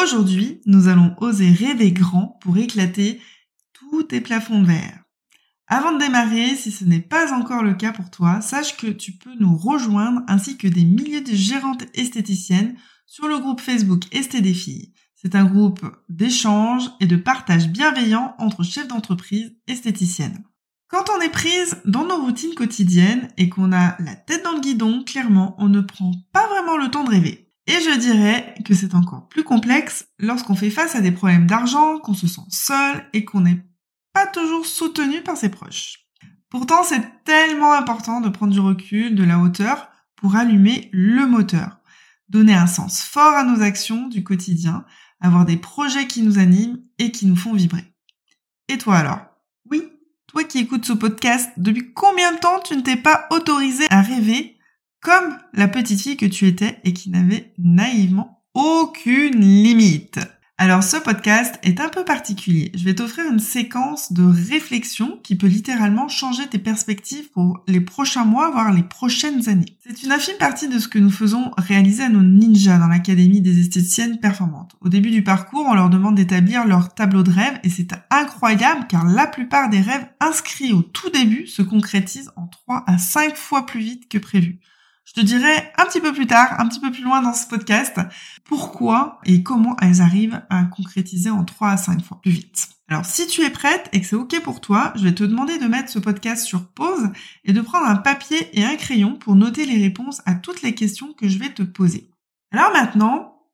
Aujourd'hui, nous allons oser rêver grand pour éclater tous tes plafonds verre. Avant de démarrer, si ce n'est pas encore le cas pour toi, sache que tu peux nous rejoindre ainsi que des milliers de gérantes esthéticiennes sur le groupe Facebook Esté des filles. C'est un groupe d'échange et de partage bienveillant entre chefs d'entreprise esthéticiennes. Quand on est prise dans nos routines quotidiennes et qu'on a la tête dans le guidon, clairement, on ne prend pas vraiment le temps de rêver. Et je dirais que c'est encore plus complexe lorsqu'on fait face à des problèmes d'argent, qu'on se sent seul et qu'on n'est pas toujours soutenu par ses proches. Pourtant, c'est tellement important de prendre du recul, de la hauteur, pour allumer le moteur, donner un sens fort à nos actions du quotidien, avoir des projets qui nous animent et qui nous font vibrer. Et toi alors? Oui, toi qui écoutes ce podcast, depuis combien de temps tu ne t'es pas autorisé à rêver comme la petite fille que tu étais et qui n'avait naïvement aucune limite. Alors ce podcast est un peu particulier. Je vais t'offrir une séquence de réflexion qui peut littéralement changer tes perspectives pour les prochains mois, voire les prochaines années. C'est une infime partie de ce que nous faisons réaliser à nos ninjas dans l'Académie des esthéticiennes performantes. Au début du parcours, on leur demande d'établir leur tableau de rêve et c'est incroyable car la plupart des rêves inscrits au tout début se concrétisent en 3 à 5 fois plus vite que prévu. Je te dirai un petit peu plus tard, un petit peu plus loin dans ce podcast, pourquoi et comment elles arrivent à concrétiser en 3 à 5 fois plus vite. Alors si tu es prête et que c'est ok pour toi, je vais te demander de mettre ce podcast sur pause et de prendre un papier et un crayon pour noter les réponses à toutes les questions que je vais te poser. Alors maintenant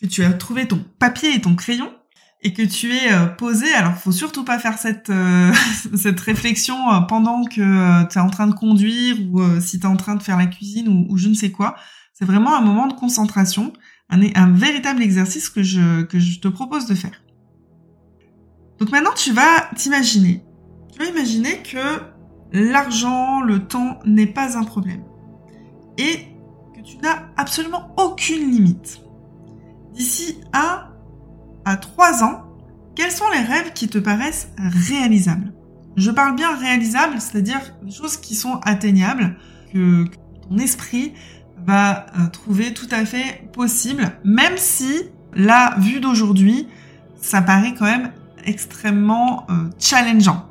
que tu as trouvé ton papier et ton crayon, et que tu es euh, posé, alors faut surtout pas faire cette euh, cette réflexion euh, pendant que tu es en train de conduire ou si tu es en train de faire la cuisine ou, je ne sais quoi. C'est vraiment un moment de concentration, un, un véritable exercice que je que je te propose de faire. Donc maintenant tu vas t'imaginer, tu vas imaginer que l'argent, le temps n'est pas un problème et que tu n'as absolument aucune limite. D'ici à à 3 ans, quels sont les rêves qui te paraissent réalisables? Je parle bien réalisables, c'est-à-dire choses qui sont atteignables, que, ton esprit va euh, trouver tout à fait possible, même si la vue d'aujourd'hui, ça paraît quand même extrêmement euh, challengeant.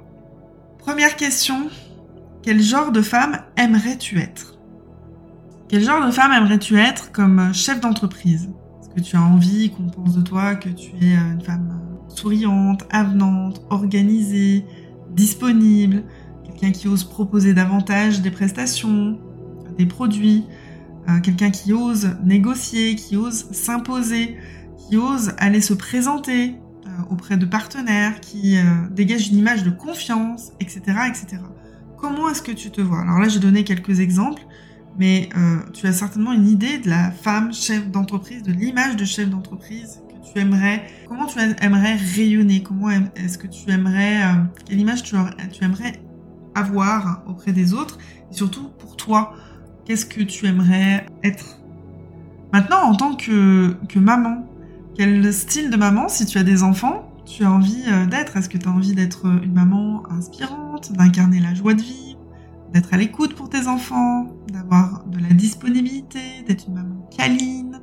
Première question, quel genre de femme aimerais-tu être? Quel genre de femme aimerais-tu être comme chef d'entreprise? Que tu as envie qu'on pense de toi que tu es euh, une femme euh, souriante, avenante, organisée, disponible, quelqu'un qui ose proposer davantage des prestations, des produits, euh, quelqu'un qui ose négocier, qui ose s'imposer, qui ose aller se présenter auprès de partenaires, qui dégage une image de confiance, etc., etc. Comment est-ce que tu te vois? Alors là, j'ai donné quelques exemples mais euh, tu as certainement une idée de la femme chef d'entreprise, de l'image de chef d'entreprise que tu aimerais, comment tu aimerais rayonner, comment est-ce que tu aimerais, euh, quelle image tu, tu, aimerais avoir auprès des autres, et surtout pour toi, qu'est-ce que tu aimerais être? Maintenant, en tant que, que maman, quel style de maman, si tu as des enfants, tu as envie euh, d'être? Est-ce que tu as envie d'être une maman inspirante, d'incarner la joie de vie d'être à l'écoute pour tes enfants, d'avoir de la disponibilité, d'être une maman câline.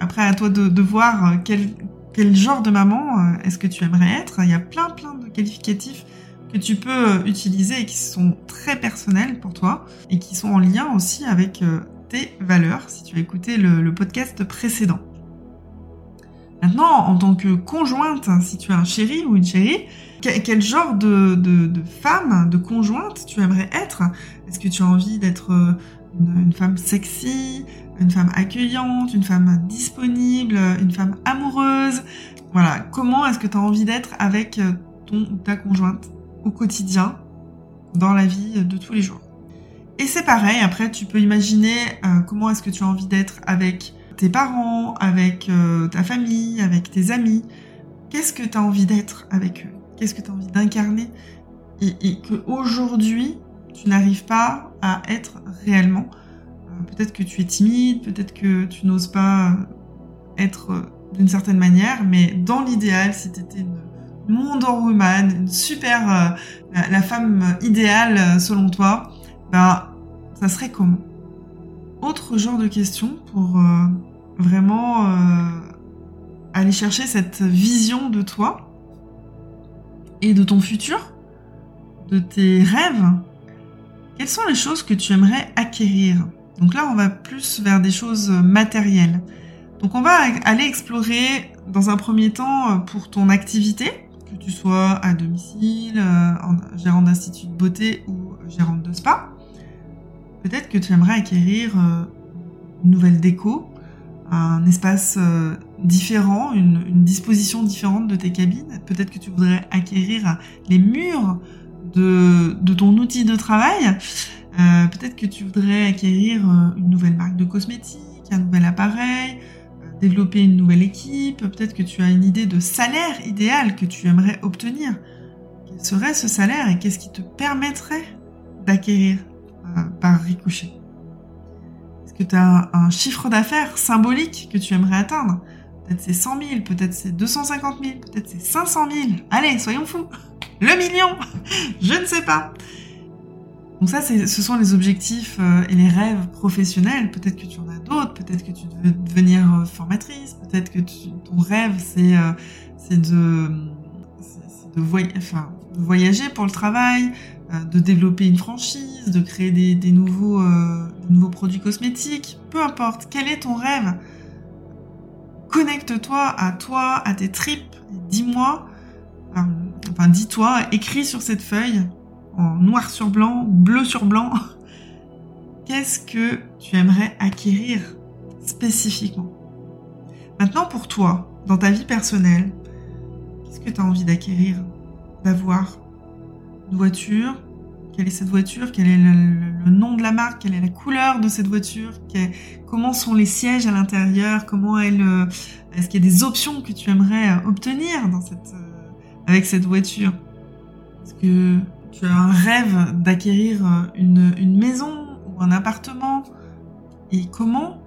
Après, à toi de, voir euh, quel, quel, genre de maman euh, est-ce que tu aimerais être. Il y a plein plein de qualificatifs que tu peux euh, utiliser et qui sont très personnels pour toi et qui sont en lien aussi avec tes valeurs si tu as écouté le, le podcast précédent. Maintenant, en tant que conjointe, si tu as un chéri ou une chérie, quel genre de, femme, de conjointe tu aimerais être? Est-ce que tu as envie d'être euh, une, femme sexy, une femme accueillante, une femme disponible, une femme amoureuse? Voilà, comment est-ce que tu as envie d'être avec euh, ton ou ta conjointe au quotidien, dans la vie de tous les jours? Et c'est pareil, après tu peux imaginer euh, comment est-ce que tu as envie d'être avec tes parents, avec ta famille, avec tes amis. Qu'est-ce que tu as envie d'être avec eux? Qu'est-ce que tu as envie d'incarner? Et, et que aujourd'hui tu n'arrives pas à être réellement. Euh, peut-être que tu es timide, peut-être que tu n'oses pas être euh, d'une certaine manière, mais dans l'idéal, si tu étais une Wonder Woman, une super, euh, la, femme idéale selon toi, ben, ça serait comment? Autre genre de question pour vraiment aller chercher cette vision de toi et de ton futur, de tes rêves, quelles sont les choses que tu aimerais acquérir? Donc là, on va plus vers des choses matérielles. Donc on va aller explorer dans un premier temps euh, pour ton activité, que tu sois à domicile, euh, gérant d'institut de beauté ou gérante de spa. Peut-être que tu aimerais acquérir euh, une nouvelle déco, un espace différent, une, disposition différente de tes cabines. Peut-être que tu voudrais acquérir les murs de, ton outil de travail. Euh, peut-être que tu voudrais acquérir euh, une nouvelle marque de cosmétiques, un nouvel appareil, euh, développer une nouvelle équipe. Peut-être que tu as une idée de salaire idéal que tu aimerais obtenir. Quel serait ce salaire et qu'est-ce qui te permettrait d'acquérir par ricochet? Tu as un, chiffre d'affaires symbolique que tu aimerais atteindre Peut-être c'est 100 000, peut-être c'est 250 000, peut-être c'est 500 000. Allez, soyons fous le million Je ne sais pas. Donc ça, ce sont les objectifs euh, et les rêves professionnels. Peut-être que tu en as d'autres, peut-être que tu veux devenir euh, formatrice, peut-être que ton rêve, c'est euh, de, voyager pour le travail, de développer une franchise, de créer des, des nouveaux, produits cosmétiques. Peu importe, quel est ton rêve? Connecte-toi à toi, à tes tripes, dis-moi enfin dis-toi, écris sur cette feuille, en noir sur blanc, bleu sur blanc, qu'est-ce que tu aimerais acquérir spécifiquement? Maintenant pour toi, dans ta vie personnelle, qu'est-ce que tu as envie d'acquérir, d'avoir Voiture Quelle est cette voiture Quel est le, nom de la marque Quelle est la couleur de cette voiture Comment sont les sièges à l'intérieur Comment elle euh, Est-ce qu'il y a des options que tu aimerais euh, obtenir euh, avec cette voiture? Est-ce que tu as un rêve d'acquérir une, maison ou un appartement? Et comment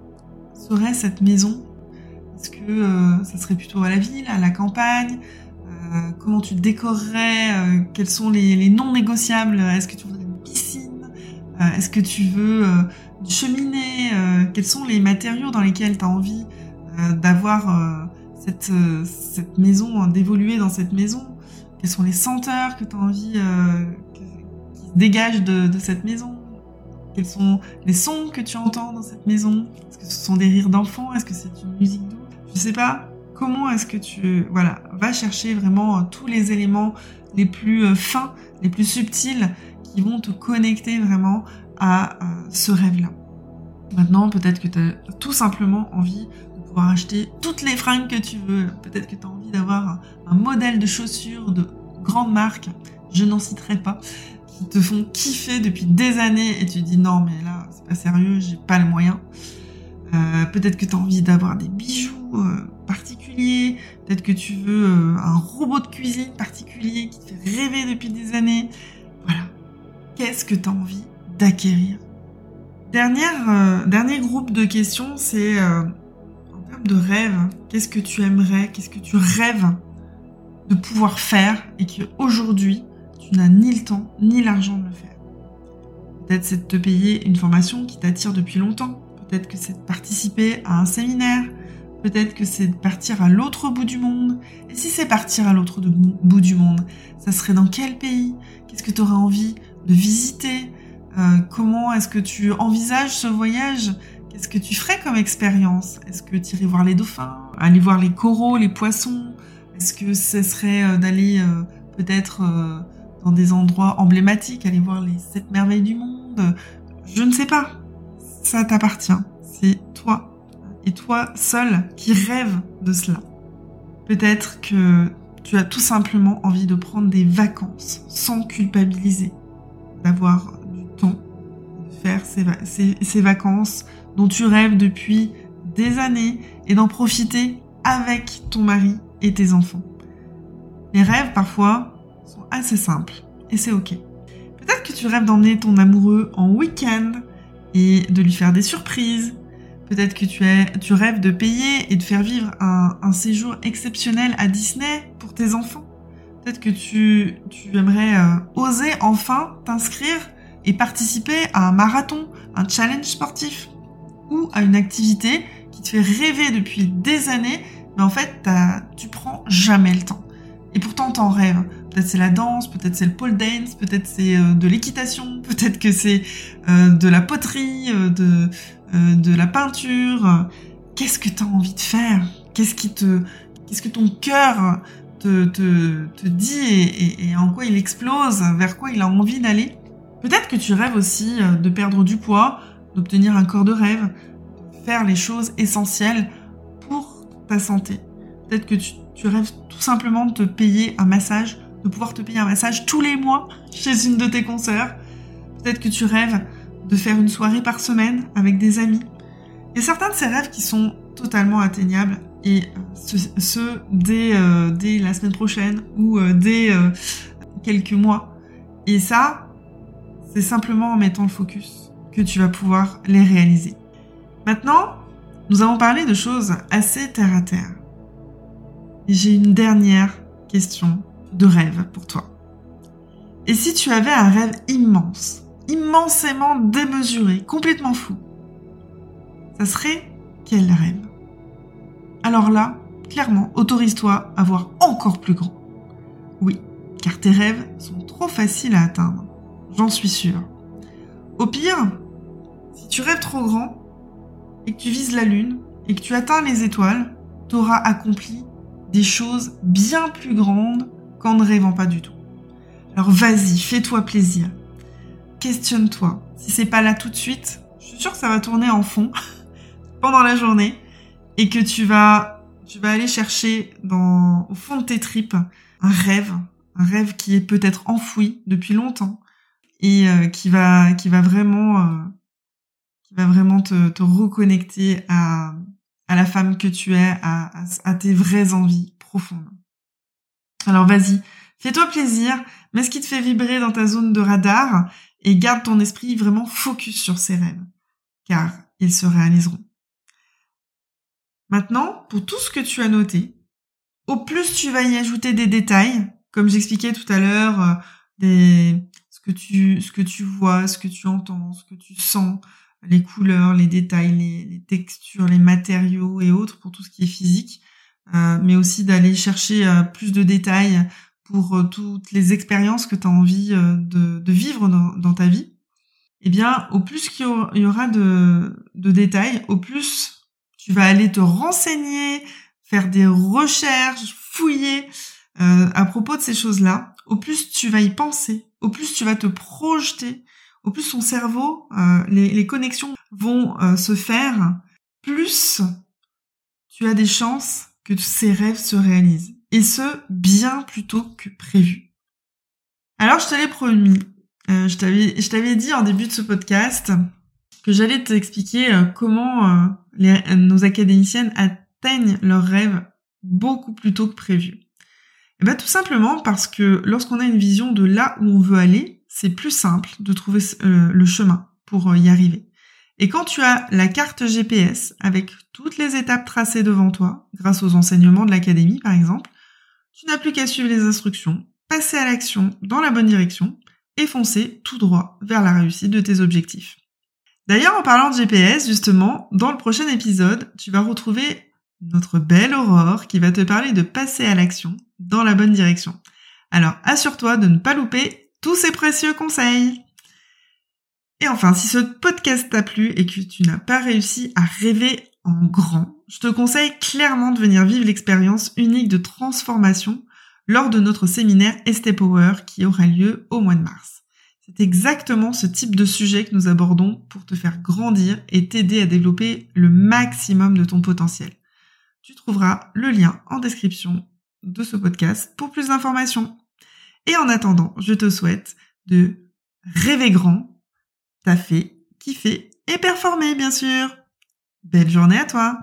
serait cette maison? Est-ce que ça serait plutôt à la ville, à la campagne? Comment tu décorerais Quels sont les, non négociables Est-ce que tu voudrais une piscine Est-ce que tu veux une cheminée Quels sont les matériaux dans lesquels tu as envie d'avoir cette, maison, d'évoluer dans cette maison? Quelles sont les senteurs que tu as envie euh, qui se dégagent de, cette maison? Quels sont les sons que tu entends dans cette maison? Est-ce que ce sont des rires d'enfants? Est-ce que c'est une musique douce Je sais pas. Comment est-ce que tu voilà va chercher vraiment euh, tous les éléments les plus euh, fins, les plus subtils qui vont te connecter vraiment à ce rêve-là. Maintenant, peut-être que tu as tout simplement envie pouvoir acheter toutes les fringues que tu veux. Peut-être que tu as envie d'avoir un, modèle de chaussures de grande marque, je n'en citerai pas, qui te font kiffer depuis des années et tu dis non mais là c'est pas sérieux, j'ai pas le moyen. Euh, peut-être que tu as envie d'avoir des bijoux euh, particuliers, peut-être que tu veux euh, un robot de cuisine particulier qui te fait rêver depuis des années. Voilà. Qu'est-ce que tu as envie d'acquérir? Dernière, dernier groupe de questions, c'est de rêve, qu'est-ce que tu aimerais, qu'est-ce que tu rêves de pouvoir faire et qu'aujourd'hui, tu n'as ni le temps ni l'argent de le faire? Peut-être c'est de te payer une formation qui t'attire depuis longtemps. Peut-être que c'est de participer à un séminaire. Peut-être que c'est partir à l'autre bout du monde. Et si c'est partir à l'autre bout du monde, ça serait dans quel pays? Qu'est-ce que tu aurais envie de visiter? Euh, Comment est-ce que tu envisages ce voyage? Qu'est-ce que tu ferais comme expérience? Est-ce que tu irais voir les dauphins? Aller voir les coraux, les poissons? Est-ce que ce serait euh, d'aller euh, peut-être dans des endroits emblématiques, aller voir les sept merveilles du monde? Je ne sais pas. Ça t'appartient. C'est toi et toi seul qui rêve de cela. Peut-être que tu as tout simplement envie de prendre des vacances sans culpabiliser, d'avoir du temps, de faire ces vacances dont tu rêves depuis des années et d'en profiter avec ton mari et tes enfants. Les rêves, parfois, sont assez simples et c'est ok. Peut-être que tu rêves d'emmener ton amoureux en week-end et de lui faire des surprises. Peut-être que tu, es, tu rêves de payer et de faire vivre un, séjour exceptionnel à Disney pour tes enfants. Peut-être que tu, tu aimerais euh, oser enfin t'inscrire et participer à un marathon, un challenge sportif ou à une activité qui te fait rêver depuis des années, mais en fait, tu prends jamais le temps. Et pourtant, t'en rêves. Peut-être c'est la danse, peut-être c'est le pole dance, peut-être c'est euh, de l'équitation, peut-être que c'est euh, de la poterie, de, de la peinture. Qu'est-ce que t'as envie de faire? Qu'est-ce qui te, qu'est-ce que ton cœur te, dit et, en quoi il explose, vers quoi il a envie d'aller? Peut-être que tu rêves aussi euh, de perdre du poids, d'obtenir un corps de rêve, faire les choses essentielles pour ta santé. Peut-être que tu, tu rêves tout simplement de te payer un massage, de pouvoir te payer un massage tous les mois chez une de tes consoeurs. Peut-être que tu rêves de faire une soirée par semaine avec des amis. Il y a certains de ces rêves qui sont totalement atteignables et ce, dès, euh, dès la semaine prochaine ou euh, dès euh, quelques mois. Et ça, c'est simplement en mettant le focus que tu vas pouvoir les réaliser. Maintenant, nous avons parlé de choses assez terre à terre. J'ai une dernière question de rêve pour toi. Et si tu avais un rêve immense, immensément démesuré, complètement fou, ça serait quel rêve? Alors là, clairement, autorise-toi à voir encore plus grand. Oui, car tes rêves sont trop faciles à atteindre. J'en suis sûre. Au pire, si tu rêves trop grand et que tu vises la lune et que tu atteins les étoiles, tu auras accompli des choses bien plus grandes qu'en ne rêvant pas du tout. Alors vas-y, fais-toi plaisir. Questionne-toi. Si c'est pas là tout de suite, je suis sûre que ça va tourner en fond pendant la journée et que tu vas, tu vas aller chercher dans, au fond de tes tripes un rêve, un rêve qui est peut-être enfoui depuis longtemps et euh, qui va, qui va vraiment, euh, qui va vraiment te, te reconnecter à, à la femme que tu es, à, tes vraies envies profondes. Alors vas-y, fais-toi plaisir, mets ce qui te fait vibrer dans ta zone de radar et garde ton esprit vraiment focus sur ces rêves, car ils se réaliseront. Maintenant, pour tout ce que tu as noté, au plus tu vas y ajouter des détails, comme j'expliquais tout à l'heure, euh, des, ce que tu, ce que tu vois, ce que tu entends, ce que tu sens, les couleurs, les détails, les, textures, les matériaux et autres pour tout ce qui est physique, mais aussi d'aller chercher euh, plus de détails pour toutes les expériences que tu as envie de, vivre dans, ta vie. Eh bien, au plus qu'il y aura de, de détails, au plus tu vas aller te renseigner, faire des recherches, fouiller euh, à propos de ces choses-là. Au plus tu vas y penser, au plus tu vas te projeter, au plus ton cerveau, euh, les, connexions vont euh, se faire, plus tu as des chances que ces rêves se réalisent. Et ce, bien plus tôt que prévu. Alors, je te l'ai promis. je t'avais dit en début de ce podcast que j'allais t'expliquer euh, comment euh, nos académiciennes atteignent leurs rêves beaucoup plus tôt que prévu. Et eh ben, tout simplement parce que lorsqu'on a une vision de là où on veut aller, c'est plus simple de trouver euh, le chemin pour y arriver. Et quand tu as la carte GPS avec toutes les étapes tracées devant toi, grâce aux enseignements de l'académie par exemple, tu n'as plus qu'à suivre les instructions, passer à l'action dans la bonne direction et foncer tout droit vers la réussite de tes objectifs. D'ailleurs, en parlant de GPS, justement, dans le prochain épisode, tu vas retrouver notre belle Aurore qui va te parler de passer à l'action dans la bonne direction. Alors, assure-toi de ne pas louper tous ces précieux conseils. Et enfin, si ce podcast t'a plu et que tu n'as pas réussi à rêver en grand, je te conseille clairement de venir vivre l'expérience unique de transformation lors de notre séminaire Estée Power qui aura lieu au mois de mars. C'est exactement ce type de sujet que nous abordons pour te faire grandir et t'aider à développer le maximum de ton potentiel. Tu trouveras le lien en description de ce podcast pour plus d'informations. Et en attendant, je te souhaite de rêver grand, taffer, kiffer et performer, bien sûr. Belle journée à toi.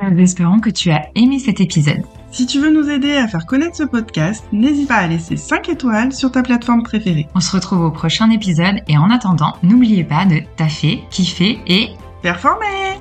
Nous espérons que tu as aimé cet épisode. Si tu veux nous aider à faire connaître ce podcast, n'hésite pas à laisser 5 étoiles sur ta plateforme préférée. On se retrouve au prochain épisode et en attendant, n'oubliez pas de taffer, kiffer et Performer